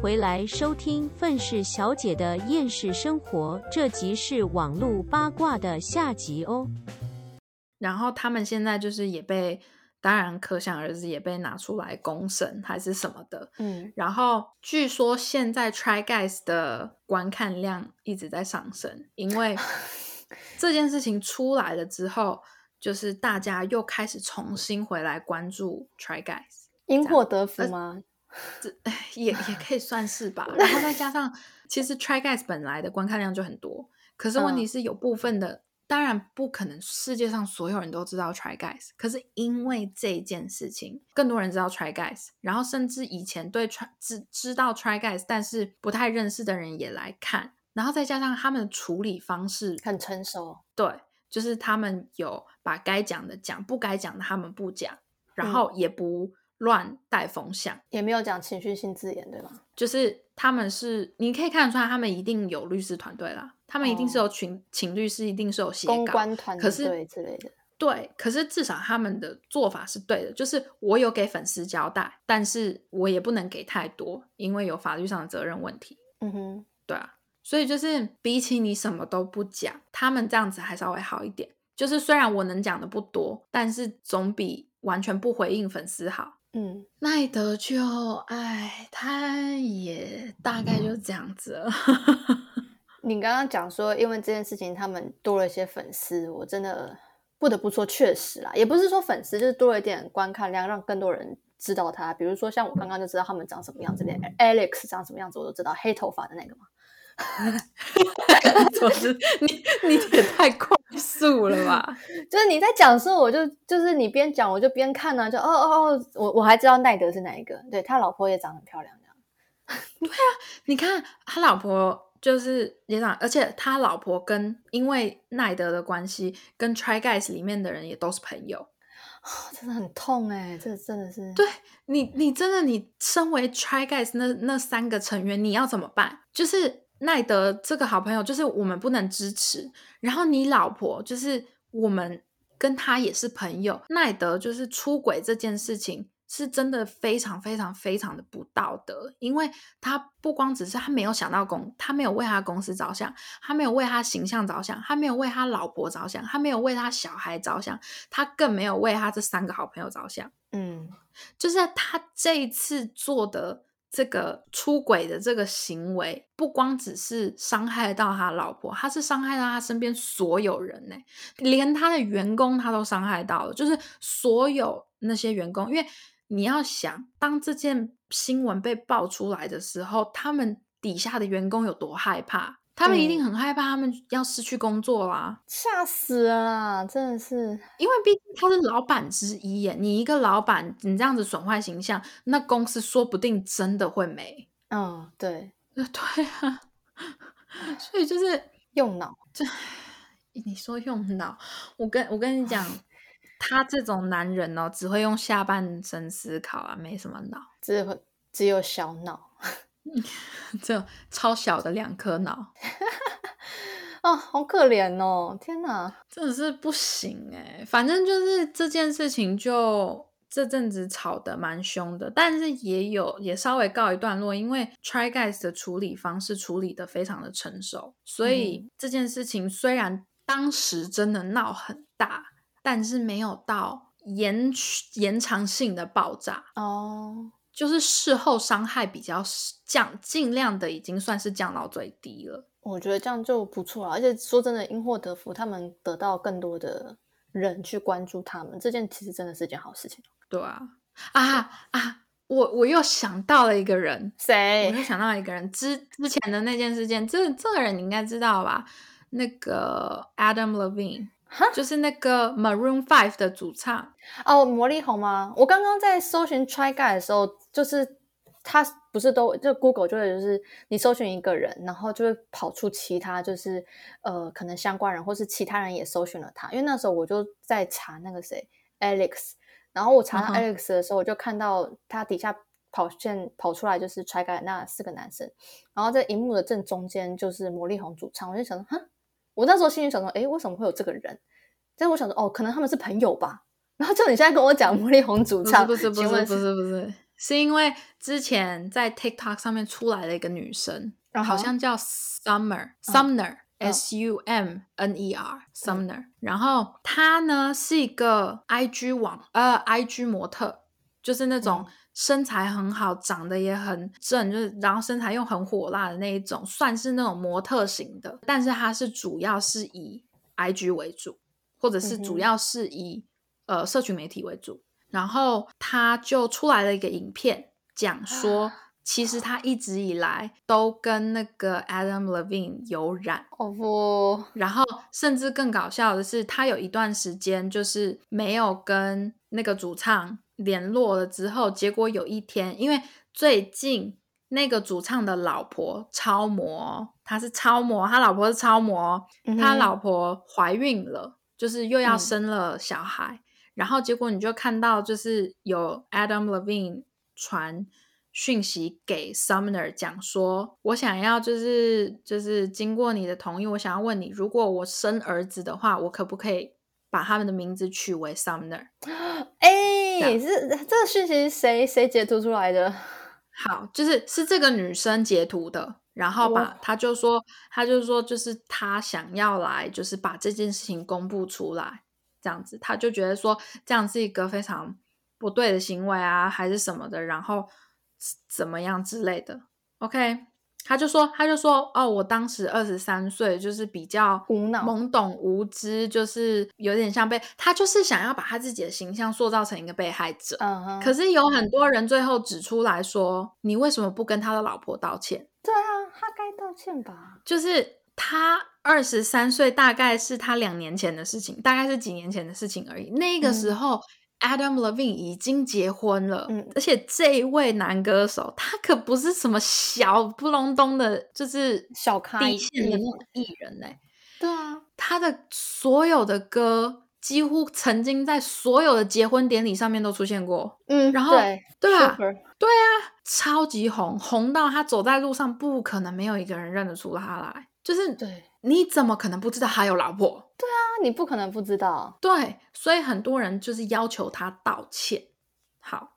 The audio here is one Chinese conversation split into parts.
回来收听愤世小姐的厌世生活，这集是网络八卦的下集哦。然后他们现在就是也被，当然可想而知也被拿出来公审还是什么的。嗯，然后据说现在 Try Guys 的观看量一直在上升，因为 这件事情出来了之后，就是大家又开始重新回来关注 Try Guys。因祸得福吗？这也也可以算是吧。然后再加上，其实 Try Guys 本来的观看量就很多，可是问题是有部分的，当然不可能世界上所有人都知道 Try Guys，可是因为这件事情，更多人知道 Try Guys，然后甚至以前对 Try 知知道 Try Guys 但是不太认识的人也来看，然后再加上他们的处理方式很成熟，对，就是他们有把该讲的讲，不该讲的他们不讲，然后也不。乱带风向，也没有讲情绪性字眼，对吗？就是他们是，你可以看得出来，他们一定有律师团队啦，他们一定是有请请律师，一定是有写公关团队之类的。对，可是至少他们的做法是对的，就是我有给粉丝交代，但是我也不能给太多，因为有法律上的责任问题。嗯哼，对啊，所以就是比起你什么都不讲，他们这样子还稍微好一点。就是虽然我能讲的不多，但是总比完全不回应粉丝好。嗯，奈德就哎，他也大概就这样子了。你刚刚讲说，因为这件事情他们多了一些粉丝，我真的不得不说，确实啦，也不是说粉丝，就是多了一点观看量，让更多人知道他。比如说像我刚刚就知道他们长什么样子，连 Alex 长什么样子我都知道，黑头发的那个嘛。总之，你你也太快 速了吧？就是你在讲的时候，我就就是你边讲我就边看呢，就哦哦哦，我我还知道奈德是哪一个，对他老婆也长很漂亮，这样。对啊，你看他老婆就是也长，而且他老婆跟因为奈德的关系，跟 Try Guys 里面的人也都是朋友，真的很痛哎，这真的是。对你，你真的你身为 Try Guys 那那三个成员，你要怎么办？就是。奈德这个好朋友就是我们不能支持，然后你老婆就是我们跟他也是朋友。奈德就是出轨这件事情是真的非常非常非常的不道德，因为他不光只是他没有想到公，他没有为他公司着想，他没有为他形象着想，他没有为他老婆着想，他没有为他小孩着想，他更没有为他这三个好朋友着想。嗯，就是他这一次做的。这个出轨的这个行为，不光只是伤害到他老婆，他是伤害到他身边所有人呢，连他的员工他都伤害到了，就是所有那些员工。因为你要想，当这件新闻被爆出来的时候，他们底下的员工有多害怕。他们一定很害怕，他们要失去工作啦，吓死了！真的是，因为毕竟他是老板之一耶。你一个老板，你这样子损坏形象，那公司说不定真的会没。嗯，对，对啊。所以就是用脑，这你说用脑，我跟我跟你讲，他这种男人哦，只会用下半身思考啊，没什么脑，只会只有小脑。这超小的两颗脑 哦，好可怜哦！天哪，真的是不行哎。反正就是这件事情，就这阵子吵得蛮凶的，但是也有也稍微告一段落，因为 Try Guys 的处理方式处理的非常的成熟，所以这件事情虽然当时真的闹很大，但是没有到延延长性的爆炸哦。就是事后伤害比较降，尽量的已经算是降到最低了。我觉得这样就不错了，而且说真的，因祸得福，他们得到更多的人去关注他们，这件其实真的是件好事情。对啊，啊啊！我我又想到了一个人，谁？我又想到了一个人，之之前的那件事件，这这个人你应该知道吧？那个 Adam Levine。就是那个 Maroon Five 的主唱。哦，魔力红吗？我刚刚在搜寻 Try Guy 的时候，就是他不是都就 Google 就会就是你搜寻一个人，然后就会跑出其他就是呃可能相关人或是其他人也搜寻了他，因为那时候我就在查那个谁 Alex，然后我查到 Alex 的时候，我就看到他底下跑线跑出来就是 Try Guy 那四个男生，然后在荧幕的正中间就是魔力红主唱，我就想哼。我那时候心里想说，哎，为什么会有这个人？但我想说，哦，可能他们是朋友吧。然后就你现在跟我讲魔力红主唱，不是 不是不是不是，是因为之前在 TikTok 上面出来了一个女生，好像叫 Summer Sumner S U M N E R Sumner，然后她呢是一个 IG 网呃 IG 模特，就是那种身材很好，长得也很正，就是然后身材又很火辣的那一种，算是那种模特型的，但是他是主要是以 IG 为主，或者是主要是以呃社群媒体为主。然后他就出来了一个影片，讲说其实他一直以来都跟那个 Adam Levine 有染哦不，然后甚至更搞笑的是，他有一段时间就是没有跟那个主唱联络了，之后结果有一天，因为最近那个主唱的老婆超模，他是超模，他老婆是超模，他老婆怀孕了，就是又要生了小孩。然后结果你就看到，就是有 Adam Levine 传讯息给 Sumner 讲说，我想要就是就是经过你的同意，我想要问你，如果我生儿子的话，我可不可以把他们的名字取为 Sumner？哎，是这个讯息谁谁截图出来的？好，就是是这个女生截图的，然后把她就说，她就说，就是她想要来，就是把这件事情公布出来。这样子，她就觉得说这样是一个非常不对的行为啊，还是什么的，然后怎么样之类的。OK，他就说，他就说，哦，我当时二十三岁，就是比较无脑、懵懂无知，就是有点像被他就是想要把他自己的形象塑造成一个被害者。嗯可是有很多人最后指出来说，你为什么不跟他的老婆道歉？对啊，他该道歉吧？就是他。二十三岁大概是他两年前的事情，大概是几年前的事情而已。那个时候，Adam Levine 已经结婚了，嗯，而且这一位男歌手他可不是什么小不隆咚的，就是小咖底线的那种艺人嘞。对啊，他的所有的歌几乎曾经在所有的结婚典礼上面都出现过，嗯，然后对啊，对啊，超级红，红到他走在路上不可能没有一个人认得出他来，就是对。你怎么可能不知道他有老婆？对啊，你不可能不知道。对，所以很多人就是要求他道歉。好，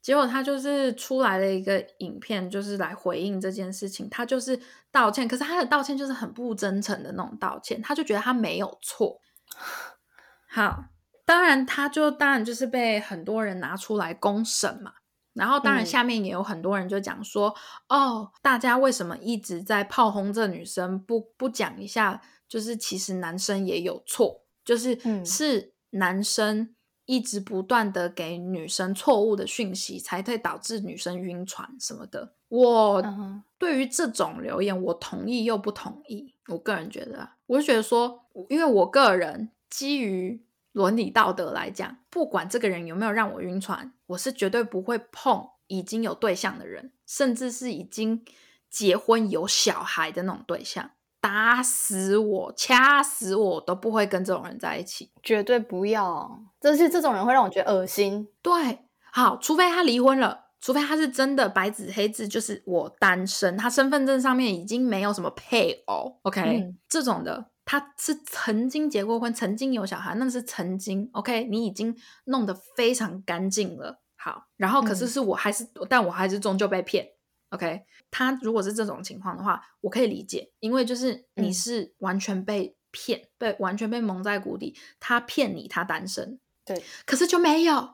结果他就是出来了一个影片，就是来回应这件事情。他就是道歉，可是他的道歉就是很不真诚的那种道歉。他就觉得他没有错。好，当然他就当然就是被很多人拿出来公审嘛。然后，当然，下面也有很多人就讲说，哦，大家为什么一直在炮轰这女生？不不讲一下，就是其实男生也有错，就是是男生一直不断的给女生错误的讯息，才会导致女生晕船什么的。我对于这种留言，我同意又不同意。我个人觉得，我就觉得说，因为我个人基于。伦理道德来讲，不管这个人有没有让我晕船，我是绝对不会碰已经有对象的人，甚至是已经结婚有小孩的那种对象，打死我、掐死我都不会跟这种人在一起，绝对不要。这是这种人会让我觉得恶心。对，好，除非他离婚了，除非他是真的白纸黑字，就是我单身，他身份证上面已经没有什么配偶，OK，这种的。他是曾经结过婚，曾经有小孩，那是曾经。OK，你已经弄得非常干净了。好，然后可是是我还是，但我还是终究被骗。OK，他如果是这种情况的话，我可以理解，因为就是你是完全被骗，被完全被蒙在鼓底。他骗你，他单身，对，可是就没有。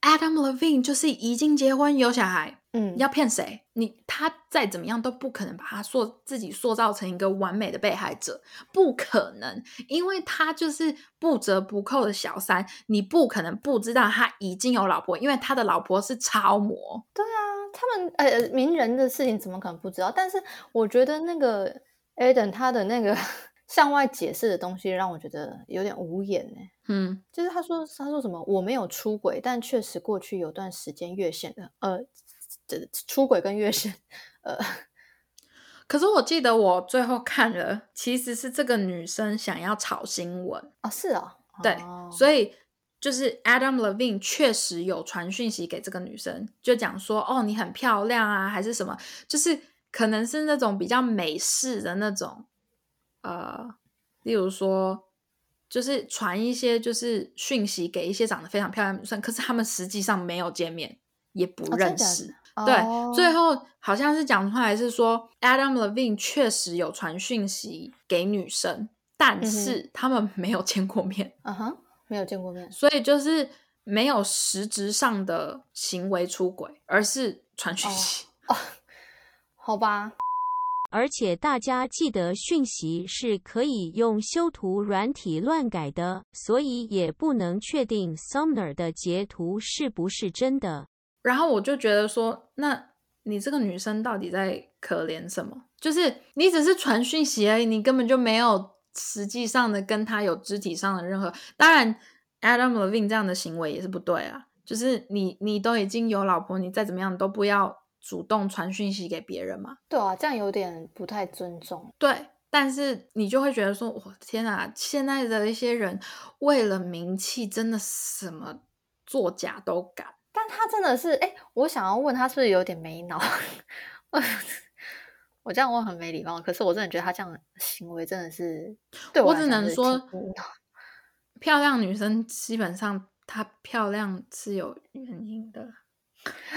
Adam Levine 就是已经结婚有小孩，嗯，要骗谁？你他再怎么样都不可能把他塑自己塑造成一个完美的被害者，不可能，因为他就是不折不扣的小三，你不可能不知道他已经有老婆，因为他的老婆是超模。对啊，他们呃名人的事情怎么可能不知道？但是我觉得那个 Aden 他的那个。向外解释的东西让我觉得有点无言呢。嗯，就是他说他说什么我没有出轨，但确实过去有段时间越线的。呃，这出轨跟越线，呃，可是我记得我最后看了，其实是这个女生想要炒新闻哦，是哦，对，所以就是 Adam Levine 确实有传讯息给这个女生，就讲说哦你很漂亮啊，还是什么，就是可能是那种比较美式的那种。呃，例如说，就是传一些就是讯息给一些长得非常漂亮的女生，可是他们实际上没有见面，也不认识。的对，哦最后好像是讲出来是说，Adam Levine 确实有传讯息给女生，但是他们没有见过面，嗯哼，没有见过面。所以就是没有实质上的行为出轨，而是传讯息。好吧，而且大家记得讯息是可以用修图软体乱改的，所以也不能确定 Sumner 的截图是不是真的。然后我就觉得说，那你这个女生到底在可怜什么？就是你只是传讯息而已，你根本就没有实际上的跟他有肢体上的任何。当然，Adam Levine 这样的行为也是不对啊。就是你你都已经有老婆，你再怎么样都不要主动传讯息给别人嘛。对啊，这样有点不太尊重。对，但是你就会觉得说，我天啊，现在的一些人为了名气，真的什么作假都敢。但他真的是，哎，我想要问他是不是有点没脑？我这样我很没礼貌，可是我真的觉得他这样的行为真的是对我只来讲是能说 漂亮女生基本上她漂亮是有原因的。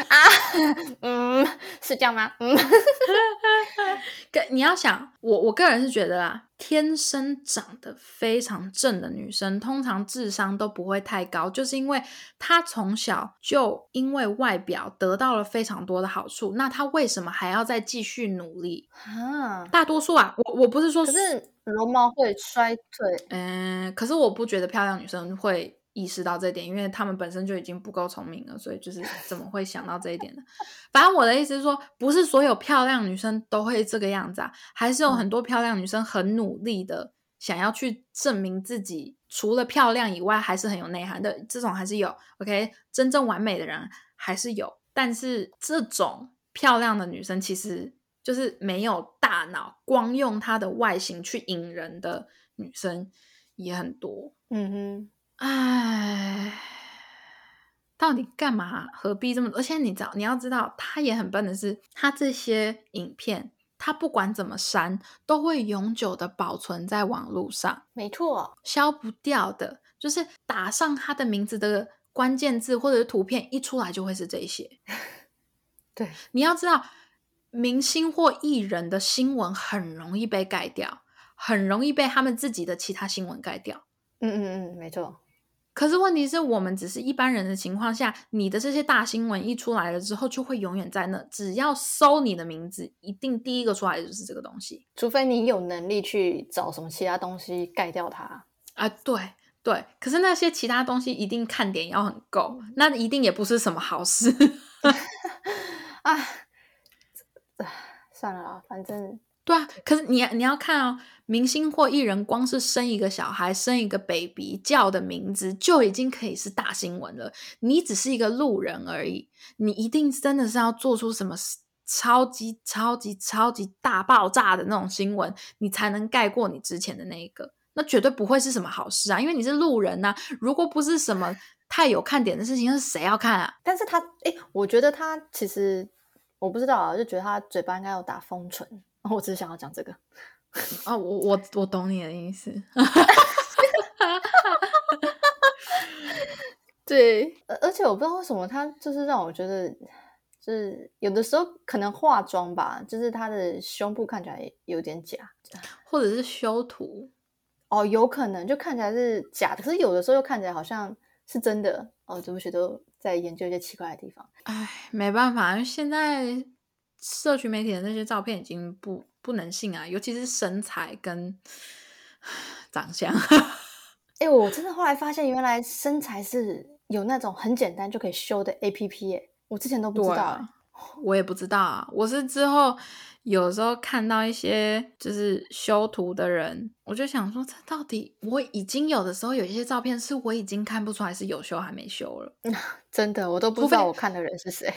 啊，嗯，是这样吗？嗯，跟你要想，我我个人是觉得啊，天生长得非常正的女生，通常智商都不会太高，就是因为她从小就因为外表得到了非常多的好处，那她为什么还要再继续努力？啊，大多数啊，我我不是说可是容貌会衰退，嗯，可是我不觉得漂亮女生会意识到这一点，因为他们本身就已经不够聪明了，所以就是怎么会想到这一点呢？反正我的意思是说，不是所有漂亮女生都会这个样子啊，还是有很多漂亮女生很努力的想要去证明自己，除了漂亮以外，还是很有内涵的，这种还是有。OK，真正完美的人还是有，但是这种漂亮的女生其实就是没有大脑，光用她的外形去引人的女生也很多。嗯哼，唉，到底干嘛？何必这么？而且你知道，你要知道，他也很笨的是，他这些影片，他不管怎么删，都会永久的保存在网络上，没错，消不掉的。就是打上他的名字的关键字或者是图片一出来，就会是这些。对，你要知道，明星或艺人的新闻很容易被盖掉，很容易被他们自己的其他新闻盖掉。嗯嗯嗯，没错，可是问题是我们只是一般人的情况下，你的这些大新闻一出来了之后，就会永远在那。只要搜你的名字，一定第一个出来的就是这个东西除非你有能力去找什么其他东西盖掉它。啊！对对，可是那些其他东西一定看点要很够，那一定也不是什么好事。啊，唉算了啦，反正对啊，可是你你要看哦，明星或艺人光是生一个小孩、生一个 baby 叫的名字就已经可以是大新闻了。你只是一个路人而已，你一定真的是要做出什么超级超级超级大爆炸的那种新闻，你才能盖过你之前的那一个。那绝对不会是什么好事啊，因为你是路人呐、如果不是什么太有看点的事情，是谁要看啊？但是他，哎，我觉得他其实我不知道啊，就觉得他嘴巴应该有打封唇。我只是想要讲这个，哦，我我我懂你的意思。对，而而且我不知道为什么他就是让我觉得，就是有的时候可能化妆吧，就是他的胸部看起来有点假。或者是修图，哦，有可能就看起来是假的，可是有的时候又看起来好像是真的。哦，对不起，都在研究一些奇怪的地方。哎，没办法，现在社群媒体的那些照片已经不不能信啊，尤其是身材跟 长相。哎，我真的后来发现，原来身材是有那种很简单就可以修的 A P P 耶，我之前都不知道。我也不知道啊，我是之后有时候看到一些就是修图的人，我就想说，这到底我已经有的时候有一些照片是我已经看不出来是有修还没修了。真的，我都不知道我看的人是谁。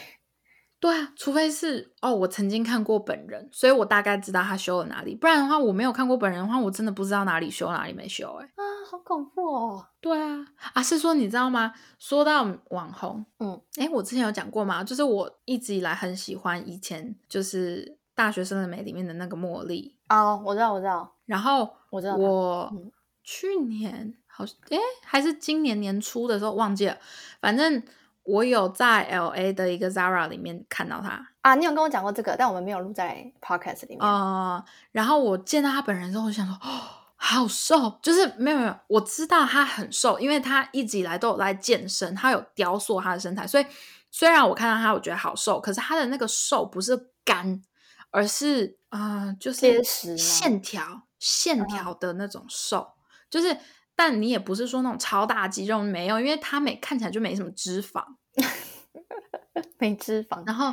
对啊，除非是哦，我曾经看过本人，所以我大概知道他修了哪里。不然的话，我没有看过本人的话，我真的不知道哪里修哪里没修、欸。哎，啊，好恐怖哦！对啊，啊是说你知道吗？说到网红，嗯，哎，我之前有讲过吗？就是我一直以来很喜欢以前就是大学生的美里面的那个茉莉，哦，我知道，我知道，然后我知道我嗯去年好哎还是今年年初的时候忘记了，反正我有在 L A 的一个 Zara 里面看到他啊，你有跟我讲过这个，但我们没有录在 podcast 里面。哦、然后我见到他本人之后，我就想说，哦，好瘦，就是没有没有，我知道他很瘦，因为他一直以来都有在健身，他有雕塑他的身材，所以虽然我看到他，我觉得好瘦，可是他的那个瘦不是干，而是啊、呃就是线条线条的那种瘦，就是。但你也不是说那种超大肌肉没有，因为他没看起来就没什么脂肪，没脂肪，然后，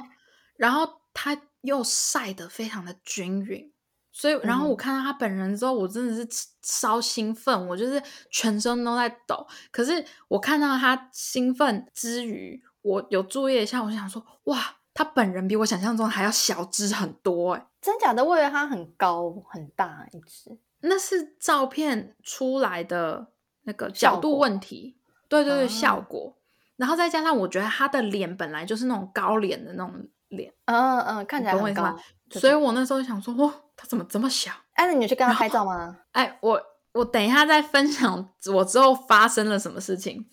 然后他又晒得非常的均匀，所以，然后我嗯看到他本人之后，我真的是超兴奋，我就是全身都在抖。可是我看到他兴奋之余，我有注意一下，我就想说，哇，他本人比我想象中还要小只很多哎、真假的？我以为他很高很大一只。那是照片出来的那个角度果问题，对对对，啊效果。然后再加上我觉得他的脸本来就是那种高脸的那种脸。嗯嗯，看起来很高所以我那时候就想说，哇，他怎么这么小？哎，那你有去跟他拍照吗？哎，我我等一下再分享我之后发生了什么事情。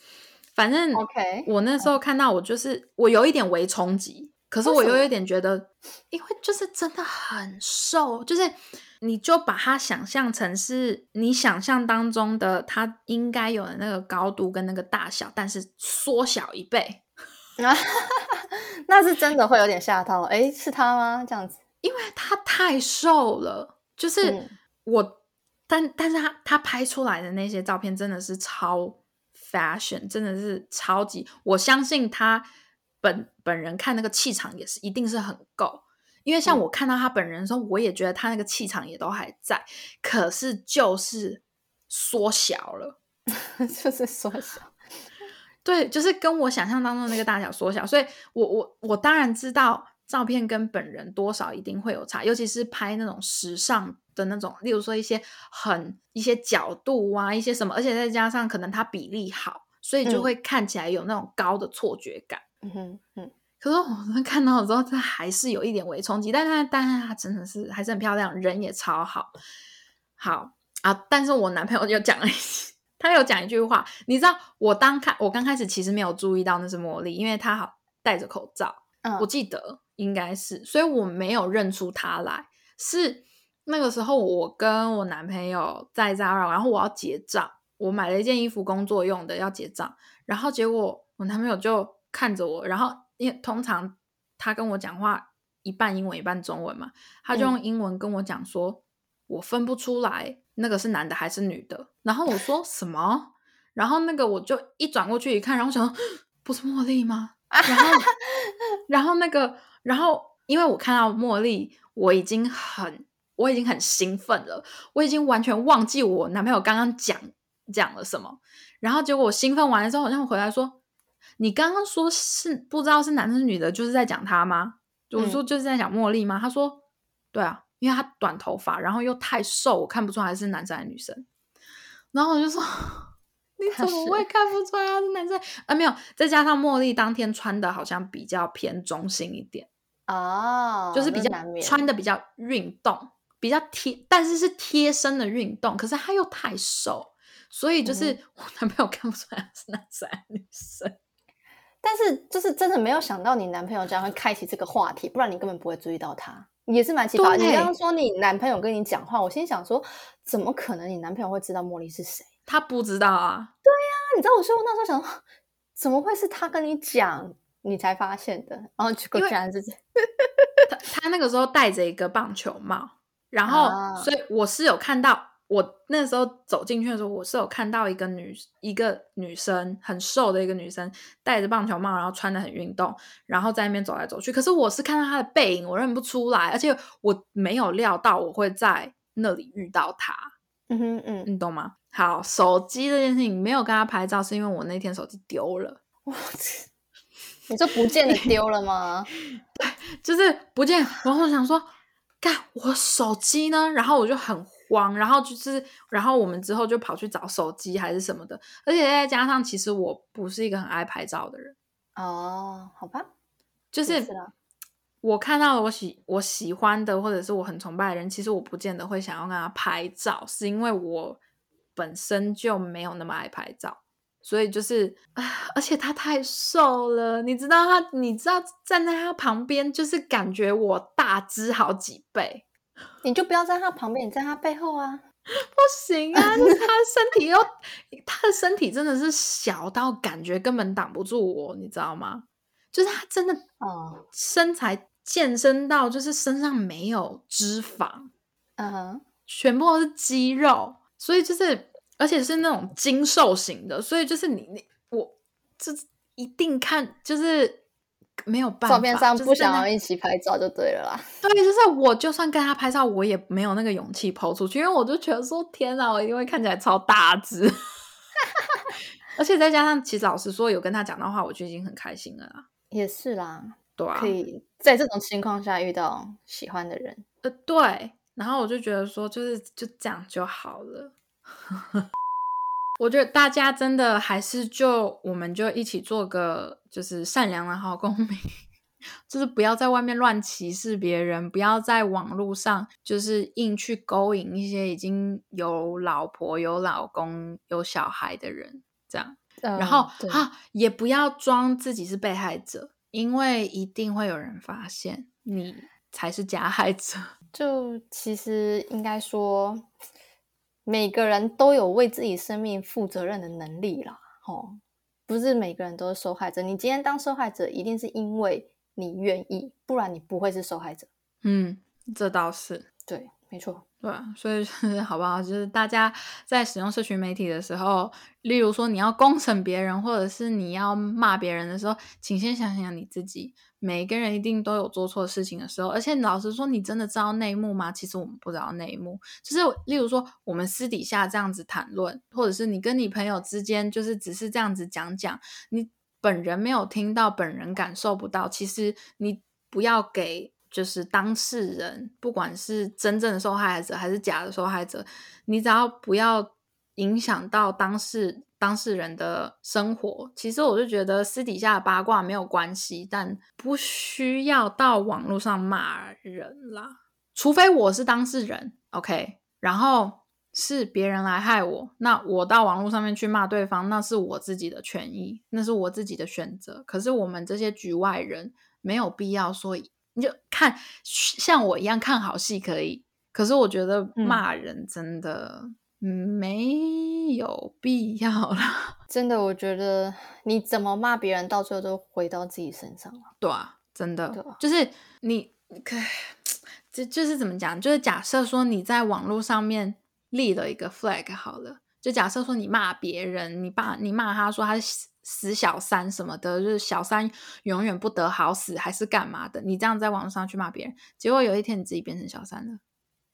反正 OK 我那时候看到我就是我有一点微冲击，可是我又有一点觉得，因为就是真的很瘦，就是你就把它想象成是你想象当中的它应该有的那个高度跟那个大小，但是缩小一倍。啊，那是真的会有点吓到。哎，是他吗？这样子，因为他太瘦了，就是嗯我，但但是他他拍出来的那些照片真的是超 fashion，真的是超级，我相信他本本人看那个气场也是一定是很够，因为像嗯我看到他本人的时候，我也觉得他那个气场也都还在，可是就是缩小了。就是缩小。对，就是跟我想象当中的那个大小缩小，所以我我我当然知道照片跟本人多少一定会有差，尤其是拍那种时尚的那种，例如说一些很一些角度啊，一些什么，而且再加上可能它比例好，所以就嗯会看起来有那种高的错觉感。嗯哼嗯，可是我们看到了之后，它还是有一点微冲击，但是但是它真的是还是很漂亮，人也超好，好啊。但是我男朋友就讲了一，他有讲一句话，你知道我当看我刚开始其实没有注意到那是茉莉，因为她好戴着口罩，嗯我记得应该是，所以我没有认出她来。是那个时候我跟我男朋友在 Zara，然后我要结账，我买了一件衣服工作用的要结账，然后结果我男朋友就看着我，然后因为通常他跟我讲话一半英文一半中文嘛，他就嗯用英文跟我讲说，我分不出来那个是男的还是女的。然后我说什么？然后那个我就一转过去一看，然后想说不是茉莉吗？然后 然后那个然后因为我看到茉莉，我已经很我已经很兴奋了，我已经完全忘记我男朋友刚刚讲讲了什么。然后结果我兴奋完了之后，好像回来说：“你刚刚说是不知道是男的是女的，就是在讲他吗？”我说就是在讲茉莉吗？他说：“对啊，因为他短头发，然后又太瘦，我看不出来是男生还是女生。”然后我就说：“ 你怎么会看不出来他是男生？”啊，没有，再加上茉莉当天穿的好像比较偏中性一点，哦，就是比较穿的比较运动，比较贴，但是是贴身的运动，可是他又太瘦，所以就是嗯我男朋友看不出来他是男生还是女生。但是就是真的没有想到你男朋友这样会开启这个话题，不然你根本不会注意到他，也是蛮奇葩的。你刚刚说你男朋友跟你讲话，我心想说，怎么可能你男朋友会知道茉莉是谁？他不知道啊，对呀你知道我说我那时候想说，怎么会是他跟你讲，你才发现的？然后结果居然是这他 他那个时候戴着一个棒球帽，然后、啊所以我是有看到，我那时候走进去的时候，我是有看到一个女一个女生很瘦的一个女生戴着棒球帽，然后穿的很运动，然后在那边走来走去。可是我是看到她的背影，我认不出来，而且我没有料到我会在那里遇到她，嗯哼嗯，你懂吗？好，手机这件事情没有跟她拍照，是因为我那天手机丢了。我你这不见得丢了吗？对就是不见，然后我想说，干我手机呢？然后我就很慌，然后就是，然后我们之后就跑去找手机还是什么的，而且再加上，其实我不是一个很爱拍照的人，哦，好吧，就是我看到了我喜我喜欢的或者是我很崇拜的人，其实我不见得会想要跟他拍照，是因为我本身就没有那么爱拍照。所以就是啊，而且他太瘦了，你知道他，你知道站在他旁边，就是感觉我大只好几倍。你就不要在他旁边，你在他背后啊。不行啊，就是他的身体又，他的身体真的是小到感觉根本挡不住我，你知道吗？就是他真的哦，身材健身到就是身上没有脂肪，嗯哼，全部都是肌肉，所以就是而且是那种精瘦型的，所以就是你你我这一定看就是没有办法，照片上不想要一起拍照就对了啦。对，就是我就算跟他拍照，我也没有那个勇气抛出去，因为我就觉得说天哪，我一定会看起来超大只。而且再加上，其实老实说，有跟他讲的话，我就已经很开心了啦。也是啦，对啊可，以在这种情况下遇到喜欢的人。呃，对。然后我就觉得说，就是就这样就好了。我觉得大家真的还是就我们就一起做个就是善良的好公民，就是不要在外面乱歧视别人，不要在网络上就是硬去勾引一些已经有老婆、有老公、有小孩的人，这样。然后啊，也不要装自己是被害者，因为一定会有人发现你才是加害者。就其实应该说，每个人都有为自己生命负责任的能力啦。哦，不是每个人都是受害者。你今天当受害者，一定是因为你愿意，不然你不会是受害者。嗯，这倒是。对，没错。对，所以就是好不好？就是大家在使用社群媒体的时候，例如说你要攻审别人，或者是你要骂别人的时候，请先想想你自己。每一个人一定都有做错事情的时候，而且老实说，你真的知道内幕吗？其实我们不知道内幕。就是例如说，我们私底下这样子谈论，或者是你跟你朋友之间，就是只是这样子讲讲，你本人没有听到，本人感受不到。其实你不要给。就是当事人，不管是真正的受害者还是假的受害者，你只要不要影响到当事当事人的生活。其实我就觉得私底下的八卦没有关系，但不需要到网络上骂人啦。除非我是当事人，OK，然后是别人来害我，那我到网络上面去骂对方，那是我自己的权益，那是我自己的选择。可是我们这些局外人没有必要说。你就看像我一样看好戏可以，可是我觉得骂人真的没有必要啦。真的，我觉得你怎么骂别人，到最后都回到自己身上了。对啊，真的，就是你可这就是怎么讲？就是假设说你在网络上面立了一个 flag 好了，就假设说你骂别人，你骂你骂他说他是死小三什么的，就是小三永远不得好死，还是干嘛的？你这样在网络上去骂别人，结果有一天你自己变成小三了，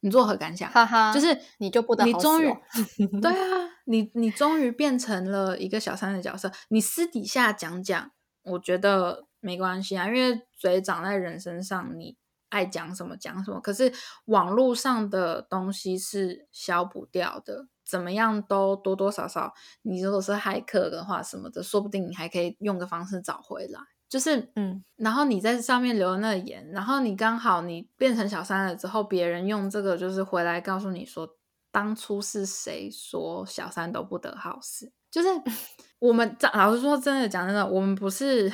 你作何感想？哈哈，就是你就不得好死你终于哦对啊，你你终于变成了一个小三的角色。你私底下讲讲，我觉得没关系啊，因为嘴长在人身上，你爱讲什么讲什么。可是网络上的东西是消不掉的，怎么样都多多少少，你如果是骇客的话什么的，说不定你还可以用个方式找回来。就是，嗯，然后你在上面留了那个言，然后你刚好你变成小三了之后，别人用这个就是回来告诉你说，当初是谁说小三都不得好死？就是 我们这老实说，真的讲真的，我们不是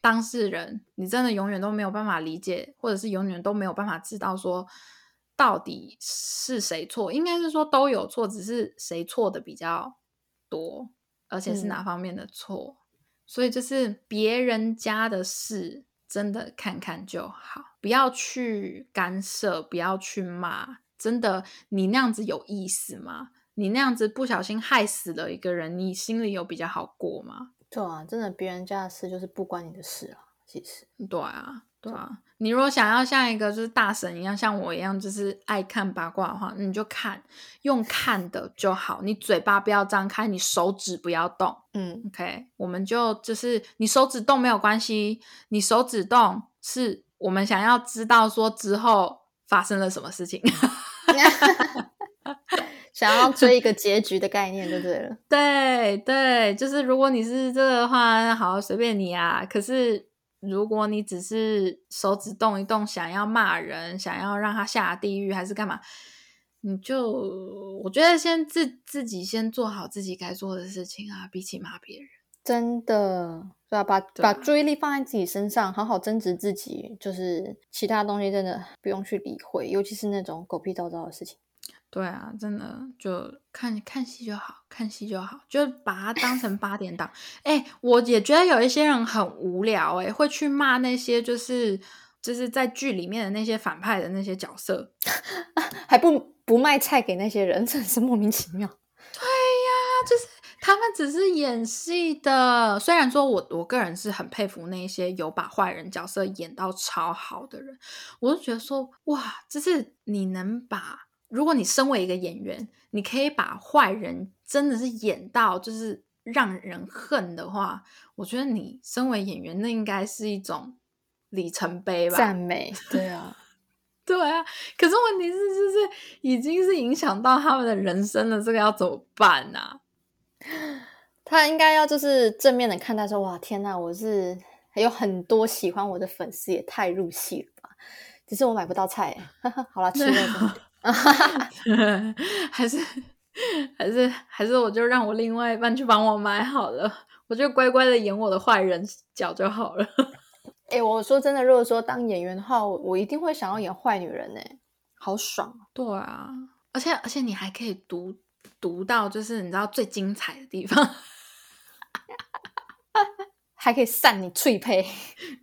当事人，你真的永远都没有办法理解，或者是永远都没有办法知道说到底是谁错。应该是说都有错，只是谁错的比较多，而且是哪方面的错。所以就是别人家的事，真的看看就好，不要去干涉，不要去骂。真的，你那样子有意思吗？你那样子不小心害死了一个人，你心里有比较好过吗？对啊，真的别人家的事就是不关你的事啊。其实，对啊，对啊。你如果想要像一个就是大神一样，像我一样，就是爱看八卦的话，你就看，用看的就好。你嘴巴不要张开，你手指不要动。嗯，OK，我们就就是你手指动没有关系，你手指动是我们想要知道说之后发生了什么事情。想要追一个结局的概念就对了。对对，就是如果你是这个的话，那好随便你啊。可是如果你只是手指动一动，想要骂人，想要让他下地狱，还是干嘛？你就我觉得先自自己先做好自己该做的事情啊，比起骂别人。真的，对啊，把把注意力放在自己身上，好好增值自己，就是其他东西真的不用去理会，尤其是那种狗屁叨叨的事情。对啊，真的就看看戏就好，看戏就好，就把它当成八点档。哎，我也觉得有一些人很无聊，哎，会去骂那些就是就是在剧里面的那些反派的那些角色，还不不卖菜给那些人，真是莫名其妙。对呀，就是。他们只是演戏的，虽然说我我个人是很佩服那些有把坏人角色演到超好的人，我就觉得说哇，就是你能把，如果你身为一个演员，你可以把坏人真的是演到就是让人恨的话，我觉得你身为演员，那应该是一种里程碑吧？赞美，对啊，对啊。可是问题是，就是已经是影响到他们的人生了，这个要怎么办呢？他应该要就是正面的看待，说哇天呐，我是有很多喜欢我的粉丝，也太入戏了吧！只是我买不到菜，好了，吃了，还是还是还是我就让我另外一半去帮我买好了，我就乖乖的演我的坏人角就好了。哎，我说真的，如果说当演员的话，我一定会想要演坏女人呢，好爽。对啊，而且而且你还可以读。读到就是你知道最精彩的地方，还可以散你脆胚，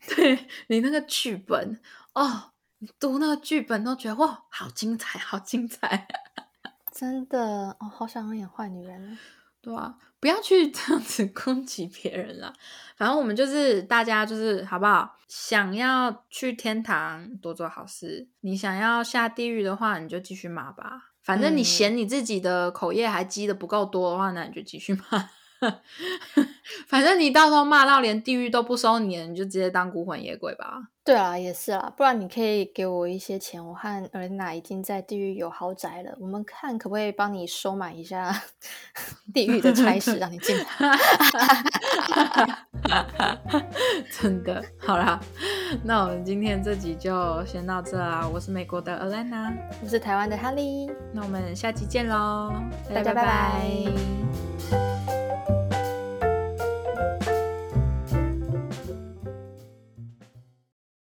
对你那个剧本哦，你读那个剧本都觉得哇，好精彩，好精彩，真的哦，好想要演坏女人，对啊，不要去这样子攻击别人了，反正我们就是大家就是好不好？想要去天堂多做好事，你想要下地狱的话，你就继续骂吧。反正你嫌你自己的口业还积的不够多的话，那你就继续骂。反正你到时候骂到连地狱都不收你，你就直接当孤魂野鬼吧。对啊，也是啊，不然你可以给我一些钱。我和尔娜已经在地狱有豪宅了，我们看可不可以帮你收买一下 地狱的差事，让你进来。真的，好啦，那我们今天这集就先到这啦。我是美国的 Alana，我是台湾的 Holly，那我们下期见喽，大家拜拜。